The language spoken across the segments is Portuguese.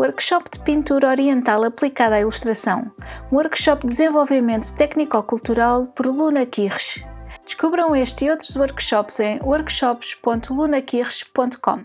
Workshop de Pintura Oriental aplicada à ilustração. Workshop de desenvolvimento técnico-cultural por Luna Kirsch. Descubram este e outros workshops em workshops.lunakirsch.com.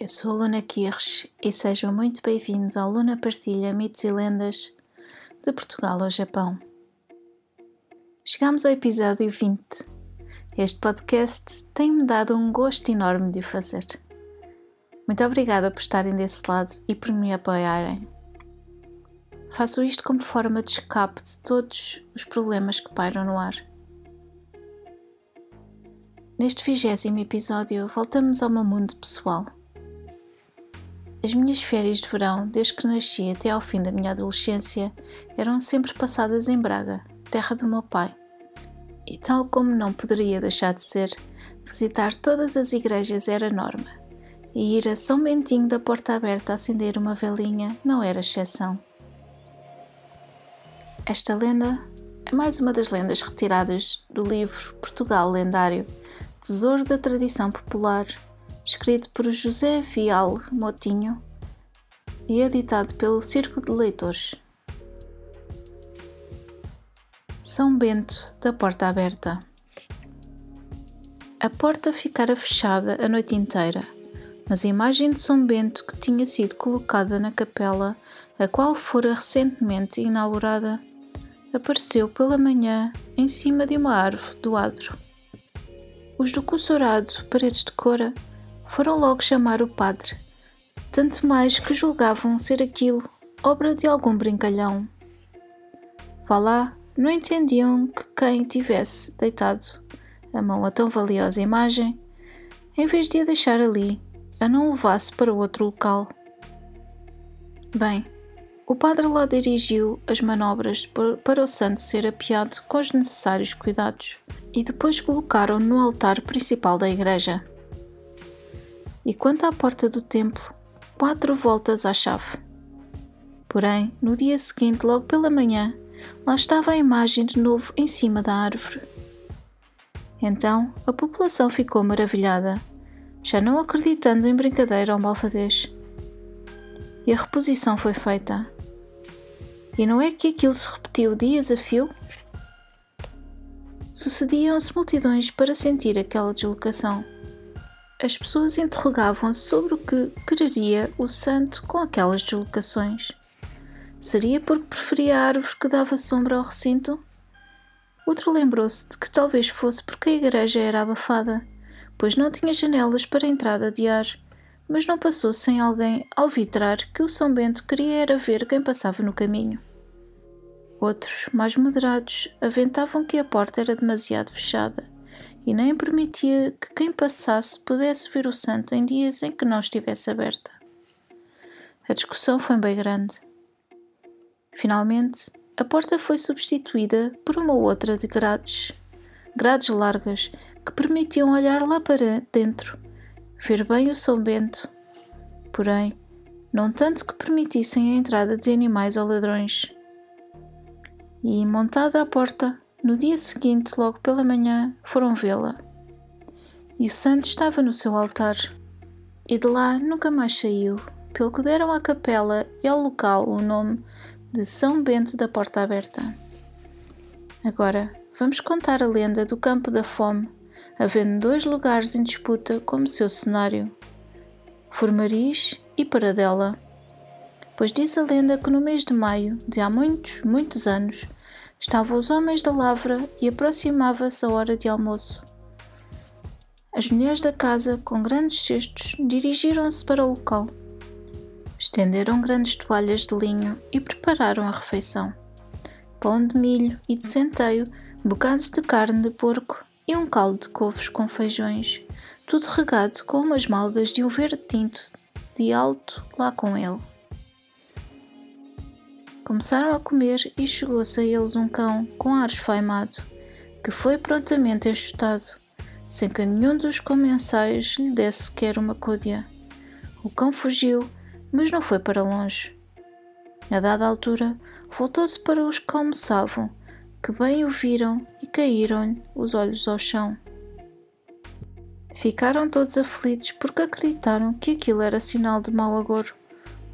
Eu sou Luna Kirsch e sejam muito bem-vindos ao Luna Partilha Mitos e Lendas de Portugal ao Japão. Chegamos ao episódio 20. Este podcast tem-me dado um gosto enorme de o fazer. Muito obrigada por estarem desse lado e por me apoiarem. Faço isto como forma de escape de todos os problemas que pairam no ar. Neste vigésimo episódio, voltamos ao meu mundo pessoal as minhas férias de verão, desde que nasci até ao fim da minha adolescência, eram sempre passadas em Braga, terra do meu pai. E tal como não poderia deixar de ser, visitar todas as igrejas era norma, e ir a São Bentinho da Porta Aberta acender uma velinha não era exceção. Esta lenda é mais uma das lendas retiradas do livro Portugal Lendário, Tesouro da Tradição Popular escrito por José Vial Motinho e editado pelo Círculo de Leitores. São Bento da Porta Aberta. A porta ficara fechada a noite inteira, mas a imagem de São Bento que tinha sido colocada na capela, a qual fora recentemente inaugurada, apareceu pela manhã em cima de uma árvore do adro. Os do Cossorado, paredes de cora, foram logo chamar o padre, tanto mais que julgavam ser aquilo obra de algum brincalhão. Vá lá, não entendiam que quem tivesse deitado a mão a tão valiosa imagem, em vez de a deixar ali, a não levasse para outro local. Bem, o padre lá dirigiu as manobras para o santo ser apiado com os necessários cuidados e depois colocaram no altar principal da igreja e quanto à porta do templo, quatro voltas à chave. Porém, no dia seguinte, logo pela manhã, lá estava a imagem de novo em cima da árvore. Então a população ficou maravilhada, já não acreditando em brincadeira ou malvadez. E a reposição foi feita. E não é que aquilo se repetiu dias a fio? Sucediam-se multidões para sentir aquela deslocação as pessoas interrogavam-se sobre o que quereria o santo com aquelas deslocações. Seria porque preferia a árvore que dava sombra ao recinto? Outro lembrou-se de que talvez fosse porque a igreja era abafada, pois não tinha janelas para entrada de ar, mas não passou sem alguém alvitrar que o São Bento queria era ver quem passava no caminho. Outros, mais moderados, aventavam que a porta era demasiado fechada e nem permitia que quem passasse pudesse ver o santo em dias em que não estivesse aberta. A discussão foi bem grande. Finalmente, a porta foi substituída por uma outra de grades, grades largas que permitiam olhar lá para dentro, ver bem o São Bento, porém, não tanto que permitissem a entrada de animais ou ladrões. E, montada a porta, no dia seguinte, logo pela manhã, foram vê-la. E o santo estava no seu altar. E de lá nunca mais saiu, pelo que deram à capela e ao local o nome de São Bento da Porta Aberta. Agora, vamos contar a lenda do Campo da Fome, havendo dois lugares em disputa como seu cenário: Formariz e Paradela. Pois diz a lenda que no mês de maio, de há muitos, muitos anos, Estavam os homens da lavra e aproximava-se a hora de almoço. As mulheres da casa, com grandes cestos, dirigiram-se para o local. Estenderam grandes toalhas de linho e prepararam a refeição. Pão de milho e de centeio, bocados de carne de porco e um caldo de couves com feijões, tudo regado com umas malgas de um verde tinto de alto lá com ele. Começaram a comer e chegou-se a eles um cão com ar esfaimado, que foi prontamente enxutado sem que nenhum dos comensais lhe desse sequer uma côdea. O cão fugiu, mas não foi para longe. A dada altura, voltou-se para os que almoçavam, que bem o viram e caíram-lhe os olhos ao chão. Ficaram todos aflitos porque acreditaram que aquilo era sinal de mau agouro.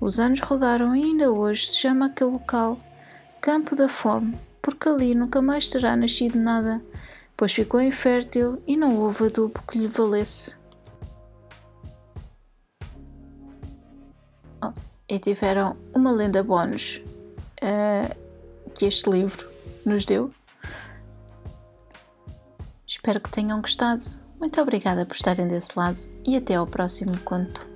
Os anos rodaram e ainda hoje se chama aquele local Campo da Fome, porque ali nunca mais terá nascido nada, pois ficou infértil e não houve adubo que lhe valesse. Oh, e tiveram uma lenda bónus uh, que este livro nos deu. Espero que tenham gostado. Muito obrigada por estarem desse lado e até ao próximo conto.